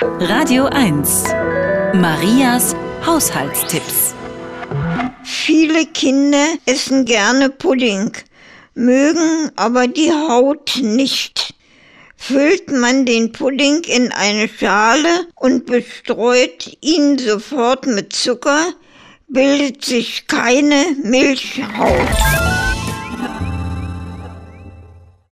Radio 1. Marias Haushaltstipps. Viele Kinder essen gerne Pudding, mögen aber die Haut nicht. Füllt man den Pudding in eine Schale und bestreut ihn sofort mit Zucker, bildet sich keine Milchhaut.